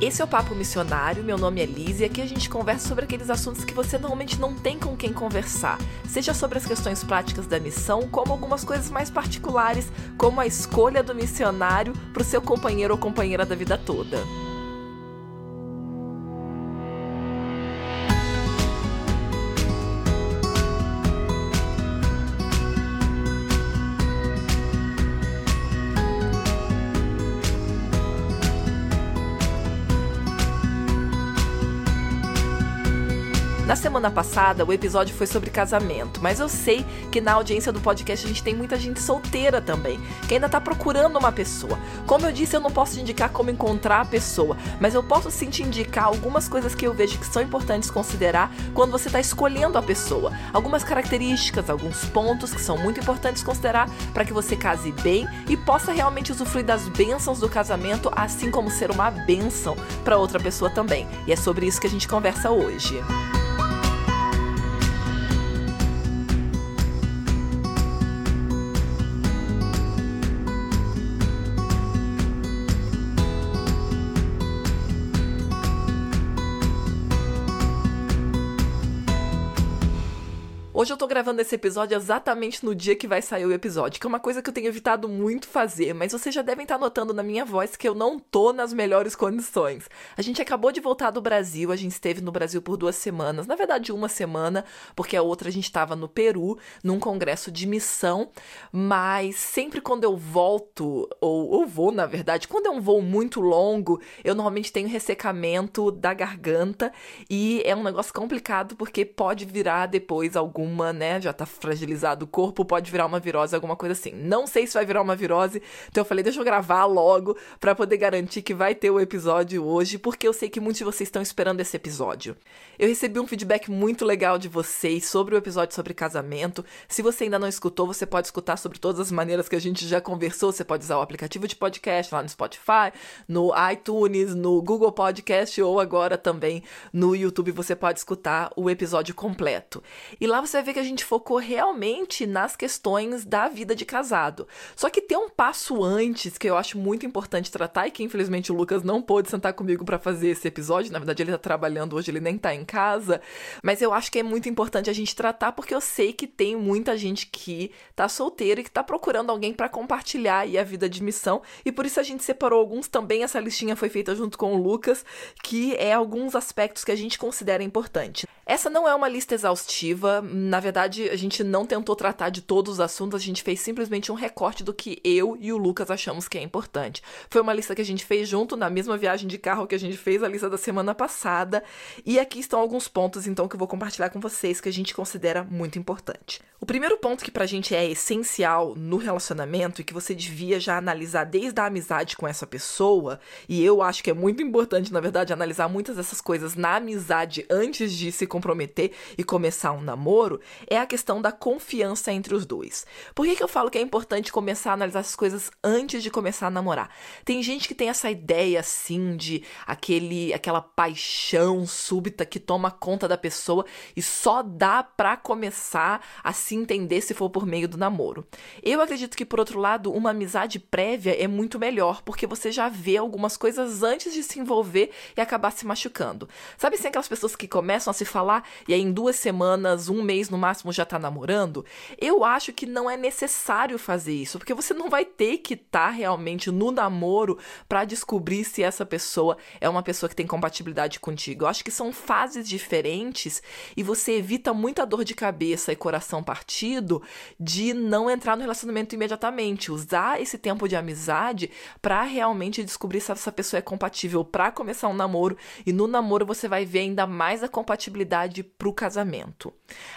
Esse é o Papo Missionário, meu nome é Liz e aqui a gente conversa sobre aqueles assuntos que você normalmente não tem com quem conversar, seja sobre as questões práticas da missão, como algumas coisas mais particulares, como a escolha do missionário para o seu companheiro ou companheira da vida toda. Semana passada, o episódio foi sobre casamento, mas eu sei que na audiência do podcast a gente tem muita gente solteira também, que ainda tá procurando uma pessoa. Como eu disse, eu não posso indicar como encontrar a pessoa, mas eu posso sim te indicar algumas coisas que eu vejo que são importantes considerar quando você está escolhendo a pessoa. Algumas características, alguns pontos que são muito importantes considerar para que você case bem e possa realmente usufruir das bênçãos do casamento, assim como ser uma bênção para outra pessoa também. E é sobre isso que a gente conversa hoje. Hoje eu tô gravando esse episódio exatamente no dia que vai sair o episódio, que é uma coisa que eu tenho evitado muito fazer, mas vocês já devem estar notando na minha voz que eu não tô nas melhores condições. A gente acabou de voltar do Brasil, a gente esteve no Brasil por duas semanas, na verdade uma semana, porque a outra a gente estava no Peru, num congresso de missão, mas sempre quando eu volto, ou, ou vou na verdade, quando é um voo muito longo, eu normalmente tenho ressecamento da garganta e é um negócio complicado porque pode virar depois algum né? Já tá fragilizado o corpo, pode virar uma virose, alguma coisa assim. Não sei se vai virar uma virose, então eu falei, deixa eu gravar logo para poder garantir que vai ter o episódio hoje, porque eu sei que muitos de vocês estão esperando esse episódio. Eu recebi um feedback muito legal de vocês sobre o episódio sobre casamento. Se você ainda não escutou, você pode escutar sobre todas as maneiras que a gente já conversou. Você pode usar o aplicativo de podcast lá no Spotify, no iTunes, no Google Podcast ou agora também no YouTube você pode escutar o episódio completo. E lá você vai ver que a gente focou realmente nas questões da vida de casado. Só que tem um passo antes que eu acho muito importante tratar e que infelizmente o Lucas não pôde sentar comigo para fazer esse episódio. Na verdade, ele tá trabalhando hoje, ele nem tá em casa. Mas eu acho que é muito importante a gente tratar porque eu sei que tem muita gente que tá solteira e que tá procurando alguém para compartilhar aí a vida de missão. E por isso a gente separou alguns também. Essa listinha foi feita junto com o Lucas, que é alguns aspectos que a gente considera importante. Essa não é uma lista exaustiva, na verdade, a gente não tentou tratar de todos os assuntos, a gente fez simplesmente um recorte do que eu e o Lucas achamos que é importante. Foi uma lista que a gente fez junto na mesma viagem de carro que a gente fez, a lista da semana passada, e aqui estão alguns pontos então que eu vou compartilhar com vocês que a gente considera muito importante. O primeiro ponto que pra gente é essencial no relacionamento e que você devia já analisar desde a amizade com essa pessoa, e eu acho que é muito importante, na verdade, analisar muitas dessas coisas na amizade antes de se comprometer e começar um namoro é a questão da confiança entre os dois. Por que, que eu falo que é importante começar a analisar essas coisas antes de começar a namorar? Tem gente que tem essa ideia assim de aquele aquela paixão súbita que toma conta da pessoa e só dá para começar a se entender se for por meio do namoro. Eu acredito que por outro lado, uma amizade prévia é muito melhor, porque você já vê algumas coisas antes de se envolver e acabar se machucando. Sabe assim aquelas pessoas que começam a se falar e aí em duas semanas, um mês no máximo já tá namorando, eu acho que não é necessário fazer isso, porque você não vai ter que estar tá realmente no namoro para descobrir se essa pessoa é uma pessoa que tem compatibilidade contigo. Eu acho que são fases diferentes e você evita muita dor de cabeça e coração partido de não entrar no relacionamento imediatamente, usar esse tempo de amizade para realmente descobrir se essa pessoa é compatível para começar um namoro e no namoro você vai ver ainda mais a compatibilidade pro casamento.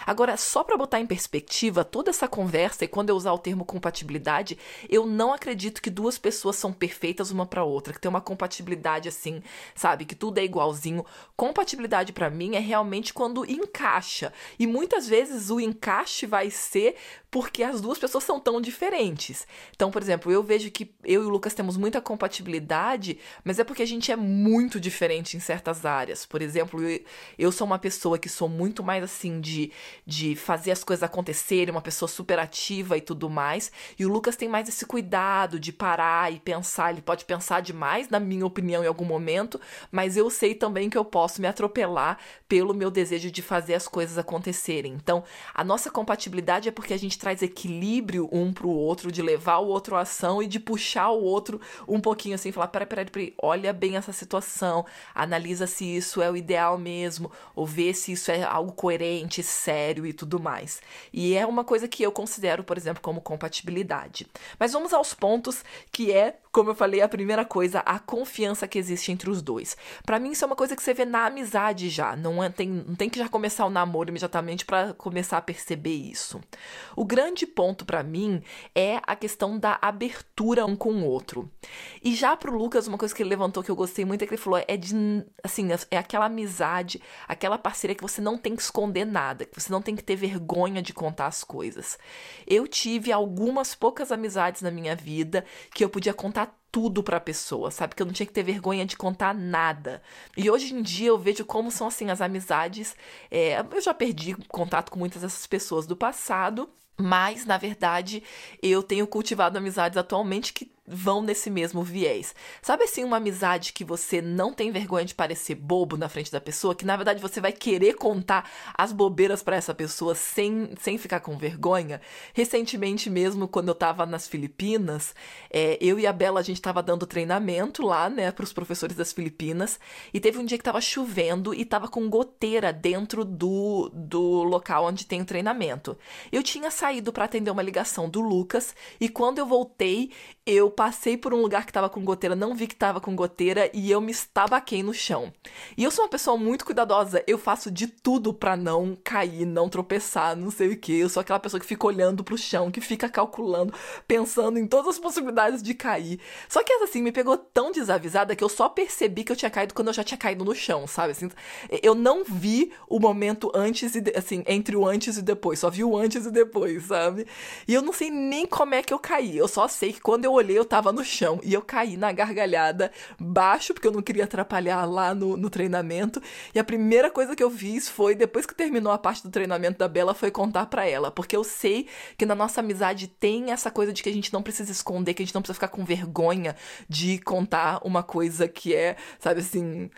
Agora, só para botar em perspectiva toda essa conversa e quando eu usar o termo compatibilidade, eu não acredito que duas pessoas são perfeitas uma para outra, que tem uma compatibilidade assim, sabe, que tudo é igualzinho. Compatibilidade para mim é realmente quando encaixa. E muitas vezes o encaixe vai ser porque as duas pessoas são tão diferentes. Então, por exemplo, eu vejo que eu e o Lucas temos muita compatibilidade, mas é porque a gente é muito diferente em certas áreas. Por exemplo, eu, eu sou uma pessoa que sou muito mais assim de, de fazer as coisas acontecerem, uma pessoa super ativa e tudo mais. E o Lucas tem mais esse cuidado de parar e pensar. Ele pode pensar demais, na minha opinião, em algum momento, mas eu sei também que eu posso me atropelar pelo meu desejo de fazer as coisas acontecerem. Então, a nossa compatibilidade é porque a gente traz equilíbrio um pro outro, de levar o outro à ação e de puxar o outro um pouquinho assim, falar: peraí, peraí, peraí, olha bem essa situação, analisa se isso é o ideal mesmo, ou vê se isso é algo coerente, sério e tudo mais. E é uma coisa que eu considero, por exemplo, como compatibilidade. Mas vamos aos pontos que é como eu falei, a primeira coisa, a confiança que existe entre os dois. Para mim, isso é uma coisa que você vê na amizade já. Não, é, tem, não tem que já começar o namoro imediatamente para começar a perceber isso. O grande ponto para mim é a questão da abertura um com o outro. E já pro Lucas, uma coisa que ele levantou que eu gostei muito é que ele falou: é de. Assim, é aquela amizade, aquela parceria que você não tem que esconder nada, que você não tem que ter vergonha de contar as coisas. Eu tive algumas poucas amizades na minha vida que eu podia contar tudo para a pessoa, sabe? Que eu não tinha que ter vergonha de contar nada. E hoje em dia eu vejo como são assim as amizades. É, eu já perdi contato com muitas dessas pessoas do passado, mas na verdade eu tenho cultivado amizades atualmente que vão nesse mesmo viés. Sabe assim, uma amizade que você não tem vergonha de parecer bobo na frente da pessoa, que na verdade você vai querer contar as bobeiras para essa pessoa sem, sem ficar com vergonha? Recentemente mesmo, quando eu tava nas Filipinas, é, eu e a Bela, a gente tava dando treinamento lá, né, pros professores das Filipinas, e teve um dia que tava chovendo e tava com goteira dentro do, do local onde tem o treinamento. Eu tinha saído para atender uma ligação do Lucas, e quando eu voltei, eu passei por um lugar que tava com goteira, não vi que tava com goteira e eu me estabaquei no chão. E eu sou uma pessoa muito cuidadosa, eu faço de tudo para não cair, não tropeçar, não sei o que. Eu sou aquela pessoa que fica olhando pro chão, que fica calculando, pensando em todas as possibilidades de cair. Só que assim, me pegou tão desavisada que eu só percebi que eu tinha caído quando eu já tinha caído no chão, sabe? Assim, eu não vi o momento antes e assim, entre o antes e depois, só vi o antes e depois, sabe? E eu não sei nem como é que eu caí. Eu só sei que quando eu olhei, eu tava no chão e eu caí na gargalhada baixo, porque eu não queria atrapalhar lá no, no treinamento. E a primeira coisa que eu fiz foi, depois que terminou a parte do treinamento da Bela, foi contar para ela. Porque eu sei que na nossa amizade tem essa coisa de que a gente não precisa esconder, que a gente não precisa ficar com vergonha de contar uma coisa que é, sabe assim,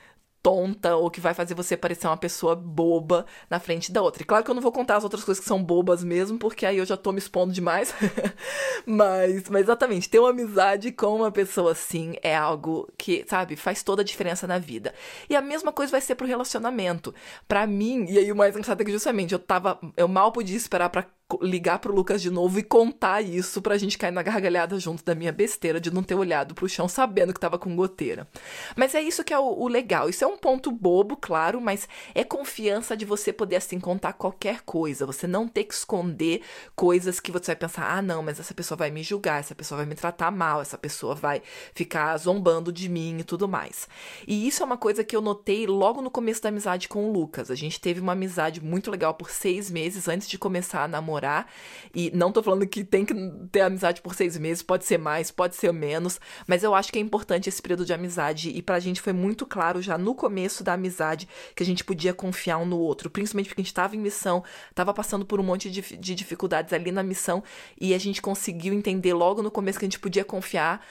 tonta ou que vai fazer você parecer uma pessoa boba na frente da outra. E claro que eu não vou contar as outras coisas que são bobas mesmo, porque aí eu já tô me expondo demais. mas, mas exatamente, ter uma amizade com uma pessoa assim é algo que, sabe, faz toda a diferença na vida. E a mesma coisa vai ser pro relacionamento. Para mim, e aí o mais engraçado é que justamente eu tava, eu mal podia esperar para ligar pro Lucas de novo e contar isso pra gente cair na gargalhada junto da minha besteira de não ter olhado pro chão sabendo que tava com goteira. Mas é isso que é o, o, legal. Isso é um ponto bobo, claro, mas é confiança de você poder assim contar qualquer coisa. Você não ter que esconder coisas que você vai pensar: ah, não, mas essa pessoa vai me julgar, essa pessoa vai me tratar mal, essa pessoa vai ficar zombando de mim e tudo mais. E isso é uma coisa que eu notei logo no começo da amizade com o Lucas. A gente teve uma amizade muito legal por seis meses antes de começar a namorar namorar. E não tô falando que tem que ter amizade por seis meses, pode ser mais, pode ser menos, mas eu acho que é importante esse período de amizade. E pra gente foi muito claro já no começo da amizade que a gente podia confiar um no outro, principalmente porque a gente tava em missão, tava passando por um monte de, de dificuldades ali na missão, e a gente conseguiu entender logo no começo que a gente podia confiar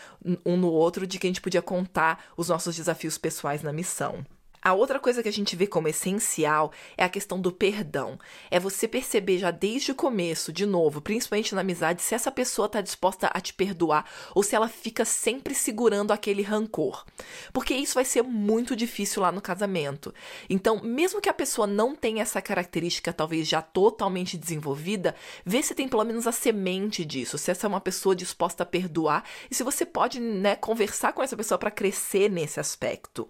um no outro, de que a gente podia contar os nossos desafios pessoais na missão. A outra coisa que a gente vê como essencial é a questão do perdão. É você perceber já desde o começo, de novo, principalmente na amizade, se essa pessoa está disposta a te perdoar ou se ela fica sempre segurando aquele rancor. Porque isso vai ser muito difícil lá no casamento. Então, mesmo que a pessoa não tenha essa característica talvez já totalmente desenvolvida, vê se tem pelo menos a semente disso, se essa é uma pessoa disposta a perdoar e se você pode, né, conversar com essa pessoa para crescer nesse aspecto.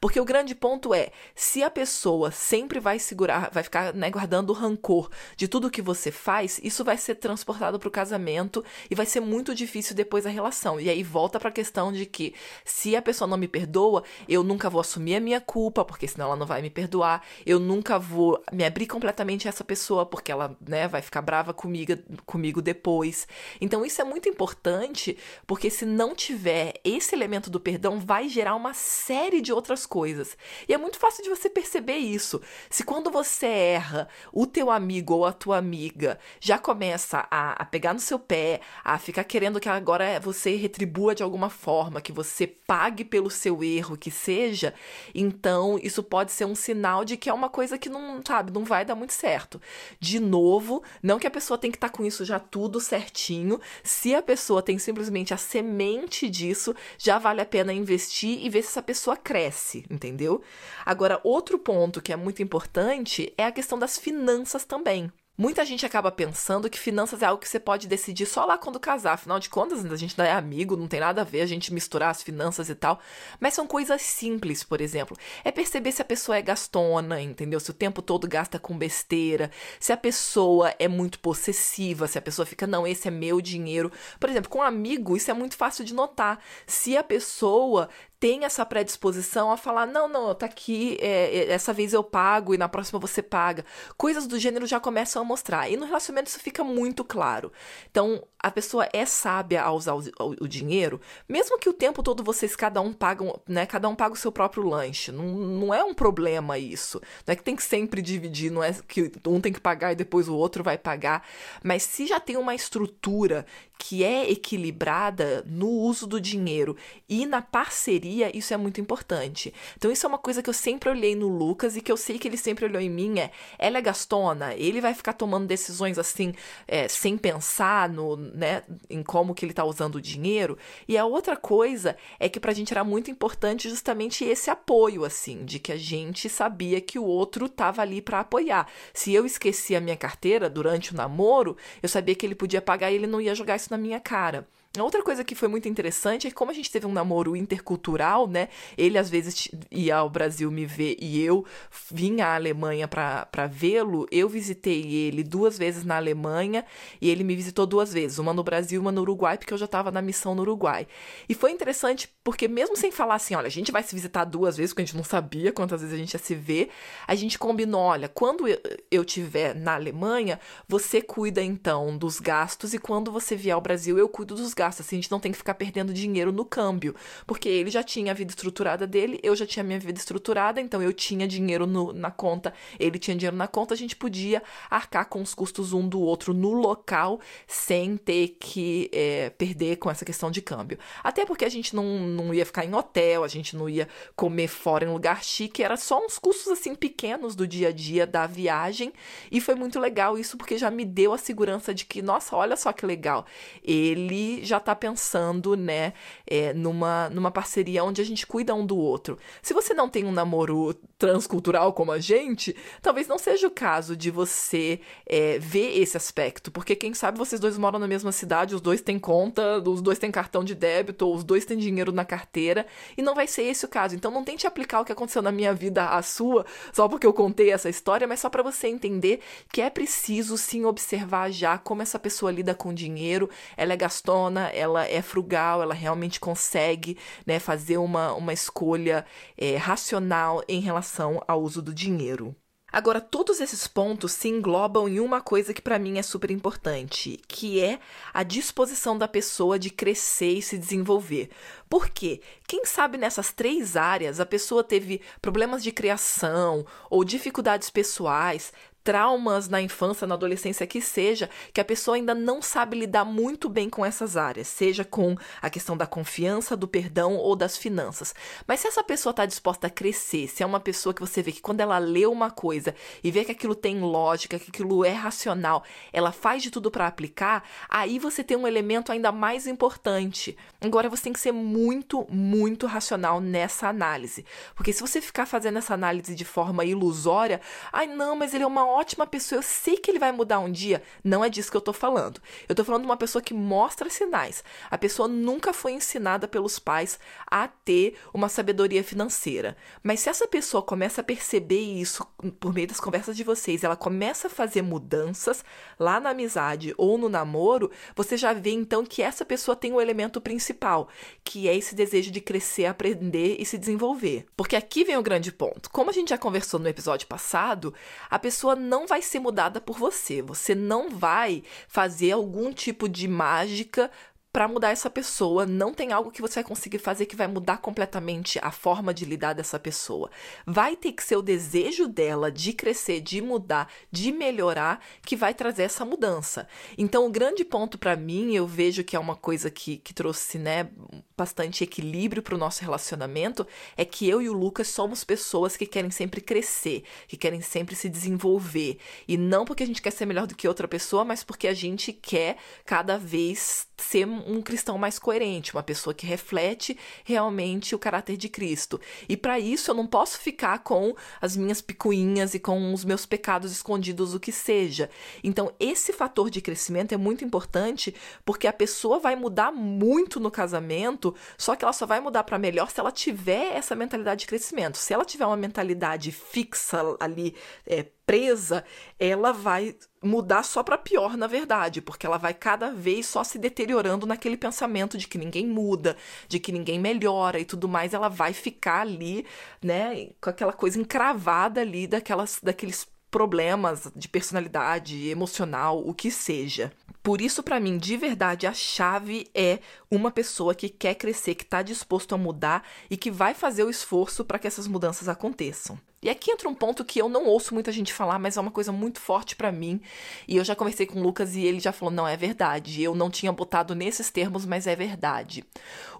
Porque o grande ponto é, se a pessoa sempre vai segurar, vai ficar né, guardando rancor de tudo que você faz, isso vai ser transportado para o casamento e vai ser muito difícil depois a relação. E aí volta para a questão de que se a pessoa não me perdoa, eu nunca vou assumir a minha culpa, porque senão ela não vai me perdoar. Eu nunca vou me abrir completamente a essa pessoa, porque ela né, vai ficar brava comigo, comigo depois. Então isso é muito importante, porque se não tiver esse elemento do perdão, vai gerar uma série de outras coisas. E é muito fácil de você perceber isso. Se quando você erra, o teu amigo ou a tua amiga já começa a, a pegar no seu pé, a ficar querendo que agora você retribua de alguma forma, que você pague pelo seu erro, que seja, então isso pode ser um sinal de que é uma coisa que não, sabe, não vai dar muito certo. De novo, não que a pessoa tem que estar tá com isso já tudo certinho. Se a pessoa tem simplesmente a semente disso, já vale a pena investir e ver se essa pessoa cresce, entendeu? Agora, outro ponto que é muito importante é a questão das finanças também. Muita gente acaba pensando que finanças é algo que você pode decidir só lá quando casar. Afinal de contas, a gente não é amigo, não tem nada a ver a gente misturar as finanças e tal. Mas são coisas simples, por exemplo. É perceber se a pessoa é gastona, entendeu? Se o tempo todo gasta com besteira. Se a pessoa é muito possessiva. Se a pessoa fica, não, esse é meu dinheiro. Por exemplo, com um amigo, isso é muito fácil de notar. Se a pessoa tem essa predisposição a falar: não, não, tá aqui, é, é, essa vez eu pago e na próxima você paga. Coisas do gênero já começam a mostrar. E no relacionamento isso fica muito claro. Então, a pessoa é sábia a usar o, o, o, dinheiro, mesmo que o tempo todo vocês cada um pagam, né? Cada um paga o seu próprio lanche. Não, não é um problema isso. Não é que tem que sempre dividir, não é que um tem que pagar e depois o outro vai pagar. Mas se já tem uma estrutura que é equilibrada no uso do dinheiro e na parceria, isso é muito importante. Então, isso é uma coisa que eu sempre olhei no Lucas e que eu sei que ele sempre olhou em mim: é ela é gastona, ele vai ficar tomando decisões assim, é, sem pensar no né, em como que ele está usando o dinheiro. E a outra coisa é que para a gente era muito importante justamente esse apoio, assim, de que a gente sabia que o outro estava ali para apoiar. Se eu esquecia a minha carteira durante o namoro, eu sabia que ele podia pagar e ele não ia jogar isso na minha cara. Outra coisa que foi muito interessante é que como a gente teve um namoro intercultural, né? Ele às vezes ia ao Brasil me ver e eu vinha à Alemanha para vê-lo. Eu visitei ele duas vezes na Alemanha e ele me visitou duas vezes, uma no Brasil e uma no Uruguai, porque eu já estava na missão no Uruguai. E foi interessante porque mesmo sem falar assim, olha, a gente vai se visitar duas vezes, porque a gente não sabia quantas vezes a gente ia se ver, a gente combinou, olha, quando eu estiver na Alemanha, você cuida então dos gastos e quando você vier ao Brasil, eu cuido dos gastos gasta, assim, a gente não tem que ficar perdendo dinheiro no câmbio. Porque ele já tinha a vida estruturada dele, eu já tinha a minha vida estruturada, então eu tinha dinheiro no, na conta, ele tinha dinheiro na conta, a gente podia arcar com os custos um do outro no local sem ter que é, perder com essa questão de câmbio. Até porque a gente não, não ia ficar em hotel, a gente não ia comer fora em lugar chique, era só uns custos assim pequenos do dia a dia da viagem e foi muito legal isso porque já me deu a segurança de que, nossa, olha só que legal, ele já já está pensando, né, é, numa, numa parceria onde a gente cuida um do outro. Se você não tem um namoro transcultural como a gente, talvez não seja o caso de você é, ver esse aspecto, porque quem sabe vocês dois moram na mesma cidade, os dois têm conta, os dois têm cartão de débito, ou os dois têm dinheiro na carteira, e não vai ser esse o caso. Então não tente aplicar o que aconteceu na minha vida à sua, só porque eu contei essa história, mas só para você entender que é preciso sim observar já como essa pessoa lida com dinheiro, ela é gastona, ela é frugal, ela realmente consegue né, fazer uma, uma escolha é, racional em relação ao uso do dinheiro. Agora, todos esses pontos se englobam em uma coisa que para mim é super importante, que é a disposição da pessoa de crescer e se desenvolver. Por quê? Quem sabe nessas três áreas a pessoa teve problemas de criação ou dificuldades pessoais, traumas na infância, na adolescência que seja, que a pessoa ainda não sabe lidar muito bem com essas áreas, seja com a questão da confiança, do perdão ou das finanças. Mas se essa pessoa está disposta a crescer, se é uma pessoa que você vê que quando ela lê uma coisa e vê que aquilo tem lógica, que aquilo é racional, ela faz de tudo para aplicar, aí você tem um elemento ainda mais importante. Agora você tem que ser muito, muito racional nessa análise. Porque se você ficar fazendo essa análise de forma ilusória, ai não, mas ele é uma ótima pessoa, eu sei que ele vai mudar um dia. Não é disso que eu tô falando. Eu tô falando de uma pessoa que mostra sinais. A pessoa nunca foi ensinada pelos pais a ter uma sabedoria financeira. Mas se essa pessoa começa a perceber isso por meio das conversas de vocês, ela começa a fazer mudanças lá na amizade ou no namoro, você já vê então que essa pessoa tem o um elemento principal, que é esse desejo de crescer, aprender e se desenvolver. Porque aqui vem o grande ponto. Como a gente já conversou no episódio passado, a pessoa não vai ser mudada por você. Você não vai fazer algum tipo de mágica para mudar essa pessoa. Não tem algo que você vai conseguir fazer que vai mudar completamente a forma de lidar dessa pessoa. Vai ter que ser o desejo dela de crescer, de mudar, de melhorar, que vai trazer essa mudança. Então, o grande ponto para mim, eu vejo que é uma coisa que, que trouxe né, bastante equilíbrio para o nosso relacionamento, é que eu e o Lucas somos pessoas que querem sempre crescer, que querem sempre se desenvolver. E não porque a gente quer ser melhor do que outra pessoa, mas porque a gente quer cada vez ser um cristão mais coerente, uma pessoa que reflete realmente o caráter de Cristo. E para isso eu não posso ficar com as minhas picuinhas e com os meus pecados escondidos, o que seja. Então, esse fator de crescimento é muito importante porque a pessoa vai mudar muito no casamento, só que ela só vai mudar para melhor se ela tiver essa mentalidade de crescimento. Se ela tiver uma mentalidade fixa ali, é, presa, ela vai mudar só para pior, na verdade, porque ela vai cada vez só se deteriorando naquele pensamento de que ninguém muda, de que ninguém melhora e tudo mais, ela vai ficar ali, né, com aquela coisa encravada ali daquelas daqueles problemas de personalidade, emocional, o que seja. Por isso, para mim, de verdade, a chave é uma pessoa que quer crescer, que está disposto a mudar e que vai fazer o esforço para que essas mudanças aconteçam. E aqui entra um ponto que eu não ouço muita gente falar, mas é uma coisa muito forte para mim. E eu já conversei com o Lucas e ele já falou: não, é verdade. Eu não tinha botado nesses termos, mas é verdade.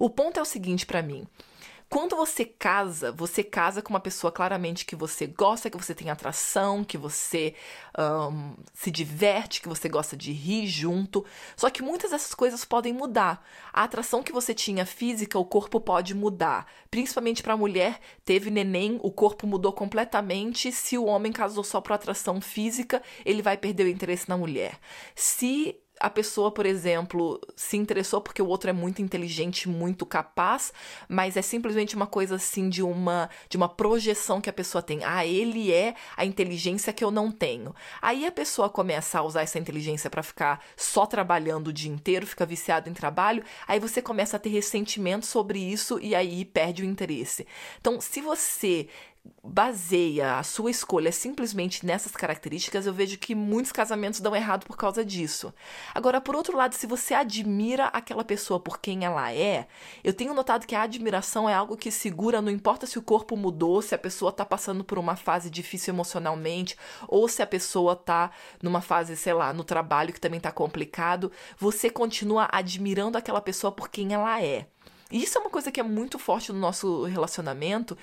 O ponto é o seguinte para mim. Quando você casa, você casa com uma pessoa claramente que você gosta, que você tem atração, que você um, se diverte, que você gosta de rir junto. Só que muitas dessas coisas podem mudar. A atração que você tinha física, o corpo pode mudar. Principalmente para a mulher, teve neném, o corpo mudou completamente. Se o homem casou só por atração física, ele vai perder o interesse na mulher. Se a pessoa, por exemplo, se interessou porque o outro é muito inteligente, muito capaz, mas é simplesmente uma coisa assim de uma de uma projeção que a pessoa tem. Ah, ele é a inteligência que eu não tenho. Aí a pessoa começa a usar essa inteligência para ficar só trabalhando o dia inteiro, fica viciado em trabalho, aí você começa a ter ressentimento sobre isso e aí perde o interesse. Então, se você baseia a sua escolha simplesmente nessas características, eu vejo que muitos casamentos dão errado por causa disso. Agora, por outro lado, se você admira aquela pessoa por quem ela é, eu tenho notado que a admiração é algo que segura, não importa se o corpo mudou, se a pessoa está passando por uma fase difícil emocionalmente, ou se a pessoa está numa fase, sei lá, no trabalho que também está complicado, você continua admirando aquela pessoa por quem ela é. E isso é uma coisa que é muito forte no nosso relacionamento,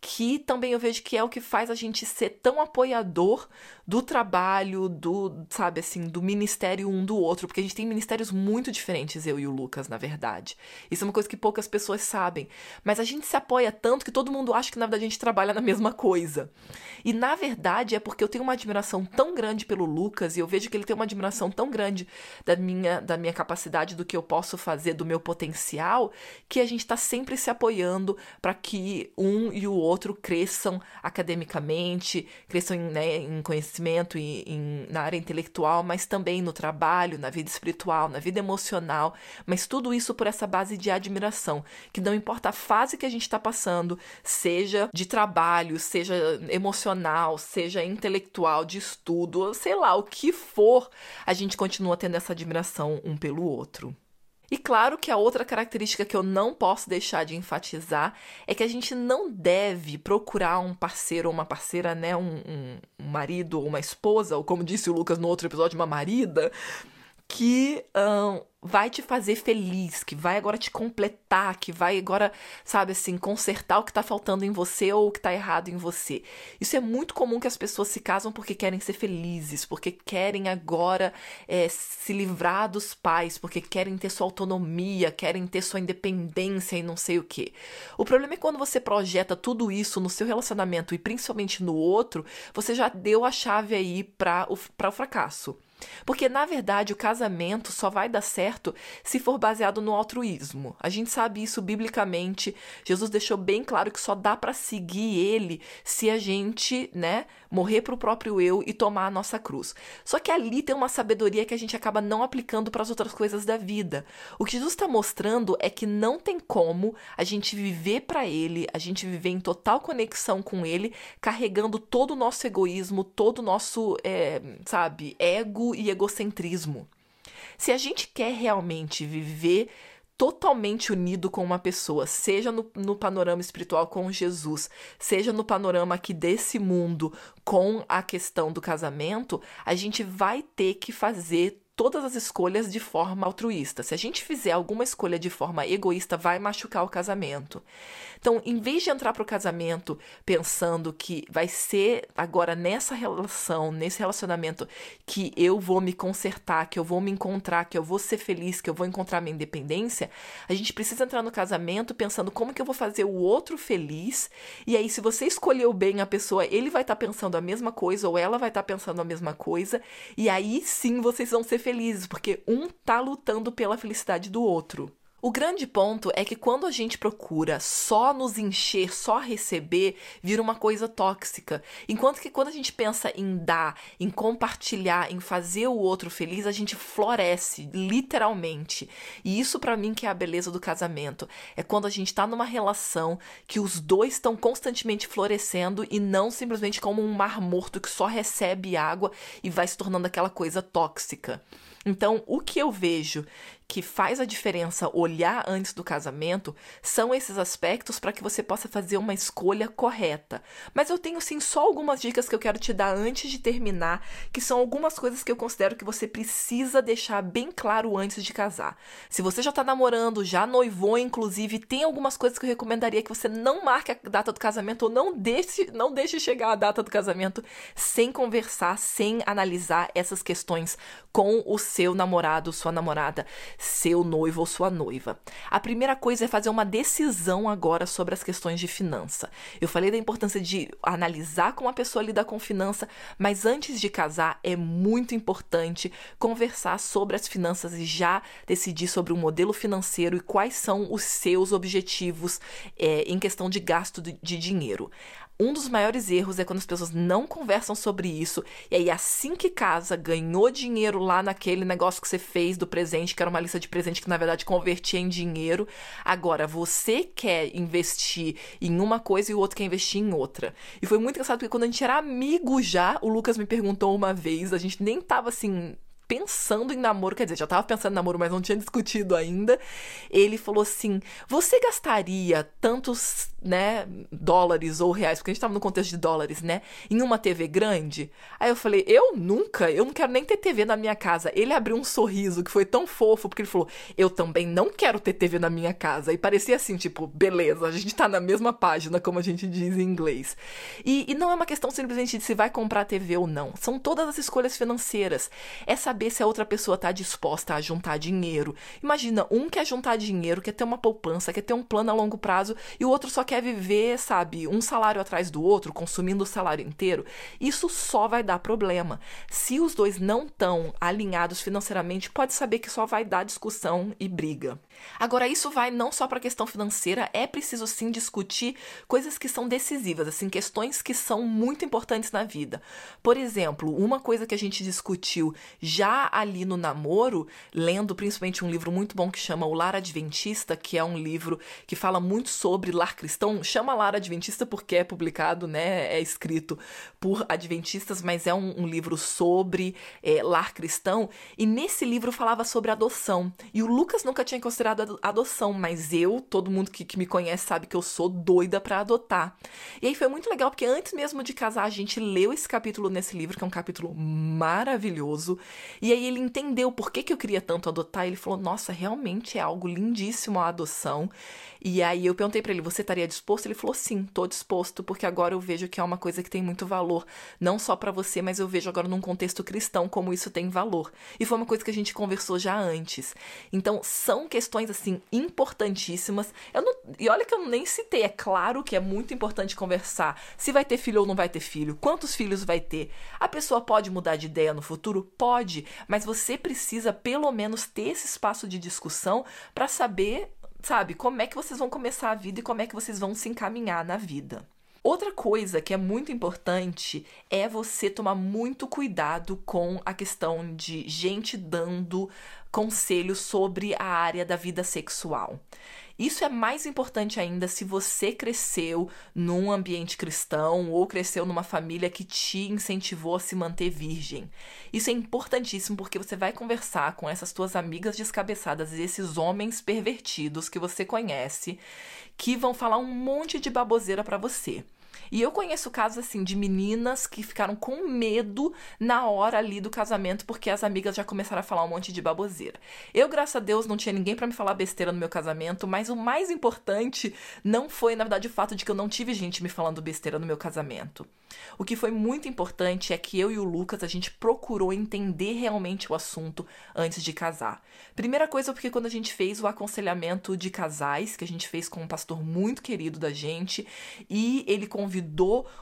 que também eu vejo que é o que faz a gente ser tão apoiador do trabalho, do, sabe assim, do ministério um do outro, porque a gente tem ministérios muito diferentes, eu e o Lucas, na verdade. Isso é uma coisa que poucas pessoas sabem, mas a gente se apoia tanto que todo mundo acha que na verdade a gente trabalha na mesma coisa. E na verdade é porque eu tenho uma admiração tão grande pelo Lucas e eu vejo que ele tem uma admiração tão grande da minha da minha capacidade, do que eu posso fazer, do meu potencial, que a gente está sempre se apoiando para que um e o outro cresçam academicamente, cresçam em, né, em conhecimento e em, na área intelectual, mas também no trabalho, na vida espiritual, na vida emocional, mas tudo isso por essa base de admiração, que não importa a fase que a gente está passando, seja de trabalho, seja emocional, seja intelectual, de estudo, sei lá, o que for, a gente continua tendo essa admiração um pelo outro. E claro que a outra característica que eu não posso deixar de enfatizar é que a gente não deve procurar um parceiro ou uma parceira, né? Um, um, um marido ou uma esposa, ou como disse o Lucas no outro episódio, uma marida, que um, vai te fazer feliz, que vai agora te completar, que vai agora, sabe assim, consertar o que tá faltando em você ou o que tá errado em você. Isso é muito comum que as pessoas se casam porque querem ser felizes, porque querem agora é, se livrar dos pais, porque querem ter sua autonomia, querem ter sua independência e não sei o que. O problema é quando você projeta tudo isso no seu relacionamento e principalmente no outro, você já deu a chave aí para o, pra o fracasso. Porque, na verdade, o casamento só vai dar certo se for baseado no altruísmo. A gente sabe isso biblicamente. Jesus deixou bem claro que só dá para seguir ele se a gente, né, morrer para o próprio eu e tomar a nossa cruz. Só que ali tem uma sabedoria que a gente acaba não aplicando para as outras coisas da vida. O que Jesus está mostrando é que não tem como a gente viver para ele, a gente viver em total conexão com ele, carregando todo o nosso egoísmo, todo o nosso, é, sabe, ego e egocentrismo. Se a gente quer realmente viver totalmente unido com uma pessoa, seja no, no, panorama espiritual com Jesus, seja no panorama aqui desse mundo com a questão do casamento, a gente vai ter que fazer todas as escolhas de forma altruísta. Se a gente fizer alguma escolha de forma egoísta, vai machucar o casamento. Então, em vez de entrar para o casamento pensando que vai ser agora nessa relação, nesse relacionamento, que eu vou me consertar, que eu vou me encontrar, que eu vou ser feliz, que eu vou encontrar minha independência, a gente precisa entrar no casamento pensando como que eu vou fazer o outro feliz. E aí, se você escolheu bem a pessoa, ele vai estar tá pensando a mesma coisa ou ela vai estar tá pensando a mesma coisa. E aí sim vocês vão ser felizes, porque um tá lutando pela felicidade do outro. O grande ponto é que quando a gente procura só nos encher, só receber, vira uma coisa tóxica. Enquanto que quando a gente pensa em dar, em compartilhar, em fazer o outro feliz, a gente floresce, literalmente. E isso para mim que é a beleza do casamento. É quando a gente tá numa relação que os dois estão constantemente florescendo e não simplesmente como um mar morto que só recebe água e vai se tornando aquela coisa tóxica. Então, o que eu vejo que faz a diferença olhar antes do casamento são esses aspectos para que você possa fazer uma escolha correta. Mas eu tenho sim só algumas dicas que eu quero te dar antes de terminar, que são algumas coisas que eu considero que você precisa deixar bem claro antes de casar. Se você já está namorando, já noivou, inclusive, tem algumas coisas que eu recomendaria que você não marque a data do casamento ou não deixe, não deixe chegar a data do casamento sem conversar, sem analisar essas questões com o seu namorado, sua namorada seu noivo ou sua noiva. A primeira coisa é fazer uma decisão agora sobre as questões de finança. Eu falei da importância de analisar como a pessoa lida com finança, mas antes de casar é muito importante conversar sobre as finanças e já decidir sobre o modelo financeiro e quais são os seus objetivos é, em questão de gasto de, de dinheiro. Um dos maiores erros é quando as pessoas não conversam sobre isso, e aí assim que casa, ganhou dinheiro lá naquele negócio que você fez do presente, que era uma lista de presente que na verdade convertia em dinheiro. Agora, você quer investir em uma coisa e o outro quer investir em outra. E foi muito engraçado porque quando a gente era amigo já, o Lucas me perguntou uma vez, a gente nem tava assim pensando em namoro, quer dizer, já tava pensando em namoro, mas não tinha discutido ainda. Ele falou assim: "Você gastaria tantos, né, dólares ou reais, porque a gente tava no contexto de dólares, né, em uma TV grande?" Aí eu falei: "Eu nunca, eu não quero nem ter TV na minha casa". Ele abriu um sorriso que foi tão fofo, porque ele falou: "Eu também não quero ter TV na minha casa". E parecia assim, tipo, beleza, a gente tá na mesma página, como a gente diz em inglês. E, e não é uma questão simplesmente de se vai comprar TV ou não. São todas as escolhas financeiras. Essa saber se a outra pessoa está disposta a juntar dinheiro. Imagina, um quer juntar dinheiro, quer ter uma poupança, quer ter um plano a longo prazo, e o outro só quer viver, sabe, um salário atrás do outro, consumindo o salário inteiro. Isso só vai dar problema. Se os dois não estão alinhados financeiramente, pode saber que só vai dar discussão e briga. Agora, isso vai não só para a questão financeira, é preciso sim discutir coisas que são decisivas, assim, questões que são muito importantes na vida. Por exemplo, uma coisa que a gente discutiu já ali no namoro, lendo principalmente um livro muito bom que chama O Lar Adventista, que é um livro que fala muito sobre lar cristão. Chama Lar Adventista porque é publicado, né? É escrito por adventistas, mas é um, um livro sobre é, lar cristão. E nesse livro falava sobre adoção. E o Lucas nunca tinha considerado adoção, mas eu, todo mundo que, que me conhece sabe que eu sou doida para adotar. E aí foi muito legal porque antes mesmo de casar, a gente leu esse capítulo nesse livro, que é um capítulo maravilhoso. E aí ele entendeu por que, que eu queria tanto adotar. Ele falou: Nossa, realmente é algo lindíssimo a adoção. E aí eu perguntei para ele: Você estaria disposto? Ele falou: Sim, tô disposto, porque agora eu vejo que é uma coisa que tem muito valor, não só para você, mas eu vejo agora num contexto cristão como isso tem valor. E foi uma coisa que a gente conversou já antes. Então são questões assim importantíssimas. Eu não, e olha que eu nem citei. É claro que é muito importante conversar se vai ter filho ou não vai ter filho, quantos filhos vai ter. A pessoa pode mudar de ideia no futuro? Pode mas você precisa pelo menos ter esse espaço de discussão para saber, sabe, como é que vocês vão começar a vida e como é que vocês vão se encaminhar na vida. Outra coisa que é muito importante é você tomar muito cuidado com a questão de gente dando conselhos sobre a área da vida sexual. Isso é mais importante ainda se você cresceu num ambiente cristão ou cresceu numa família que te incentivou a se manter virgem. Isso é importantíssimo porque você vai conversar com essas tuas amigas descabeçadas e esses homens pervertidos que você conhece que vão falar um monte de baboseira para você. E eu conheço casos assim de meninas que ficaram com medo na hora ali do casamento porque as amigas já começaram a falar um monte de baboseira. Eu, graças a Deus, não tinha ninguém para me falar besteira no meu casamento, mas o mais importante não foi, na verdade, o fato de que eu não tive gente me falando besteira no meu casamento. O que foi muito importante é que eu e o Lucas a gente procurou entender realmente o assunto antes de casar. Primeira coisa porque quando a gente fez o aconselhamento de casais, que a gente fez com um pastor muito querido da gente, e ele convidou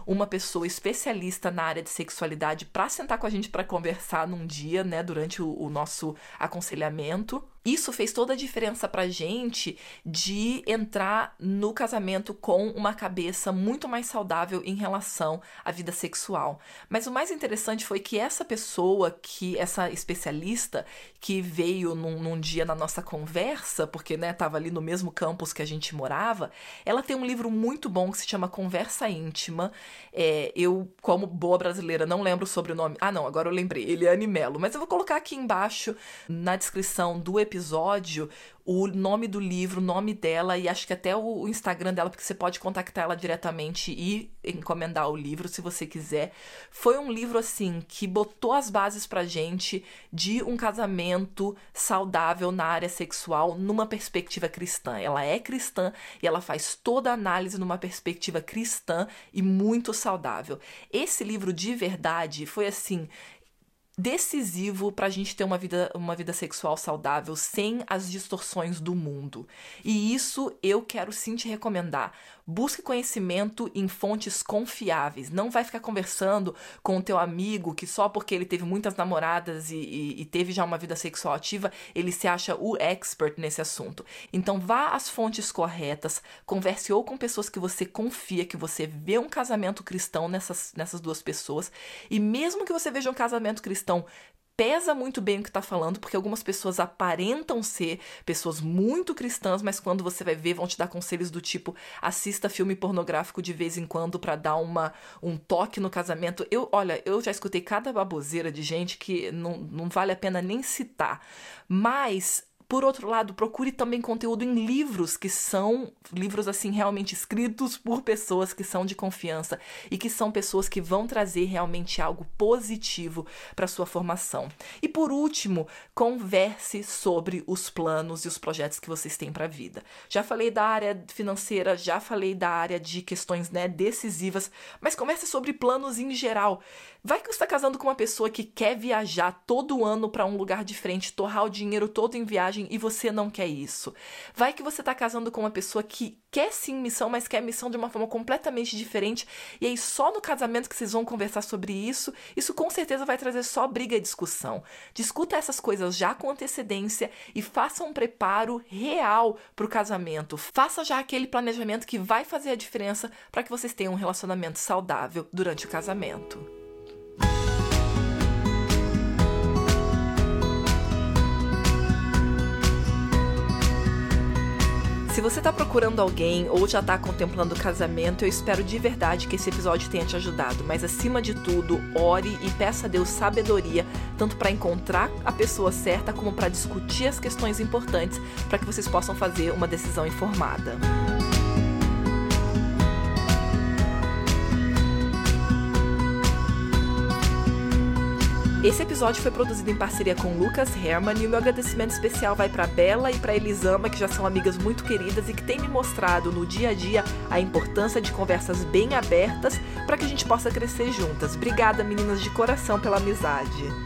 uma pessoa especialista na área de sexualidade para sentar com a gente para conversar num dia, né, durante o, o nosso aconselhamento. Isso fez toda a diferença pra gente de entrar no casamento com uma cabeça muito mais saudável em relação à vida sexual. Mas o mais interessante foi que essa pessoa, que essa especialista que veio num, num dia na nossa conversa, porque né, tava ali no mesmo campus que a gente morava, ela tem um livro muito bom que se chama Conversa Íntima. É, eu, como boa brasileira, não lembro sobre o nome. Ah, não, agora eu lembrei. Ele é Animelo. Mas eu vou colocar aqui embaixo na descrição do episódio episódio o nome do livro, o nome dela e acho que até o Instagram dela, porque você pode contactar ela diretamente e encomendar o livro se você quiser. Foi um livro assim que botou as bases pra gente de um casamento saudável na área sexual numa perspectiva cristã. Ela é cristã e ela faz toda a análise numa perspectiva cristã e muito saudável. Esse livro de verdade foi assim, decisivo para a gente ter uma vida, uma vida sexual saudável sem as distorções do mundo. E isso eu quero sim te recomendar. Busque conhecimento em fontes confiáveis. Não vai ficar conversando com o teu amigo que só porque ele teve muitas namoradas e, e, e teve já uma vida sexual ativa, ele se acha o expert nesse assunto. Então vá às fontes corretas, converse ou com pessoas que você confia, que você vê um casamento cristão nessas, nessas duas pessoas. E mesmo que você veja um casamento cristão pesa muito bem o que está falando, porque algumas pessoas aparentam ser pessoas muito cristãs, mas quando você vai ver, vão te dar conselhos do tipo: assista filme pornográfico de vez em quando para dar uma, um toque no casamento. Eu, olha, eu já escutei cada baboseira de gente que não, não vale a pena nem citar. Mas por outro lado, procure também conteúdo em livros que são livros assim realmente escritos por pessoas que são de confiança e que são pessoas que vão trazer realmente algo positivo para sua formação. E por último, converse sobre os planos e os projetos que vocês têm para a vida. Já falei da área financeira, já falei da área de questões né, decisivas, mas converse sobre planos em geral. Vai que você está casando com uma pessoa que quer viajar todo ano para um lugar diferente, torrar o dinheiro todo em viagem e você não quer isso. Vai que você está casando com uma pessoa que quer sim missão, mas quer missão de uma forma completamente diferente. E aí, só no casamento que vocês vão conversar sobre isso, isso com certeza vai trazer só briga e discussão. Discuta essas coisas já com antecedência e faça um preparo real para o casamento. Faça já aquele planejamento que vai fazer a diferença para que vocês tenham um relacionamento saudável durante o casamento. Se você está procurando alguém ou já está contemplando o casamento, eu espero de verdade que esse episódio tenha te ajudado. Mas acima de tudo, ore e peça a Deus sabedoria, tanto para encontrar a pessoa certa como para discutir as questões importantes, para que vocês possam fazer uma decisão informada. Esse episódio foi produzido em parceria com Lucas Herman e o meu agradecimento especial vai para Bela e para Elisama, que já são amigas muito queridas e que têm me mostrado no dia a dia a importância de conversas bem abertas para que a gente possa crescer juntas. Obrigada, meninas de coração, pela amizade.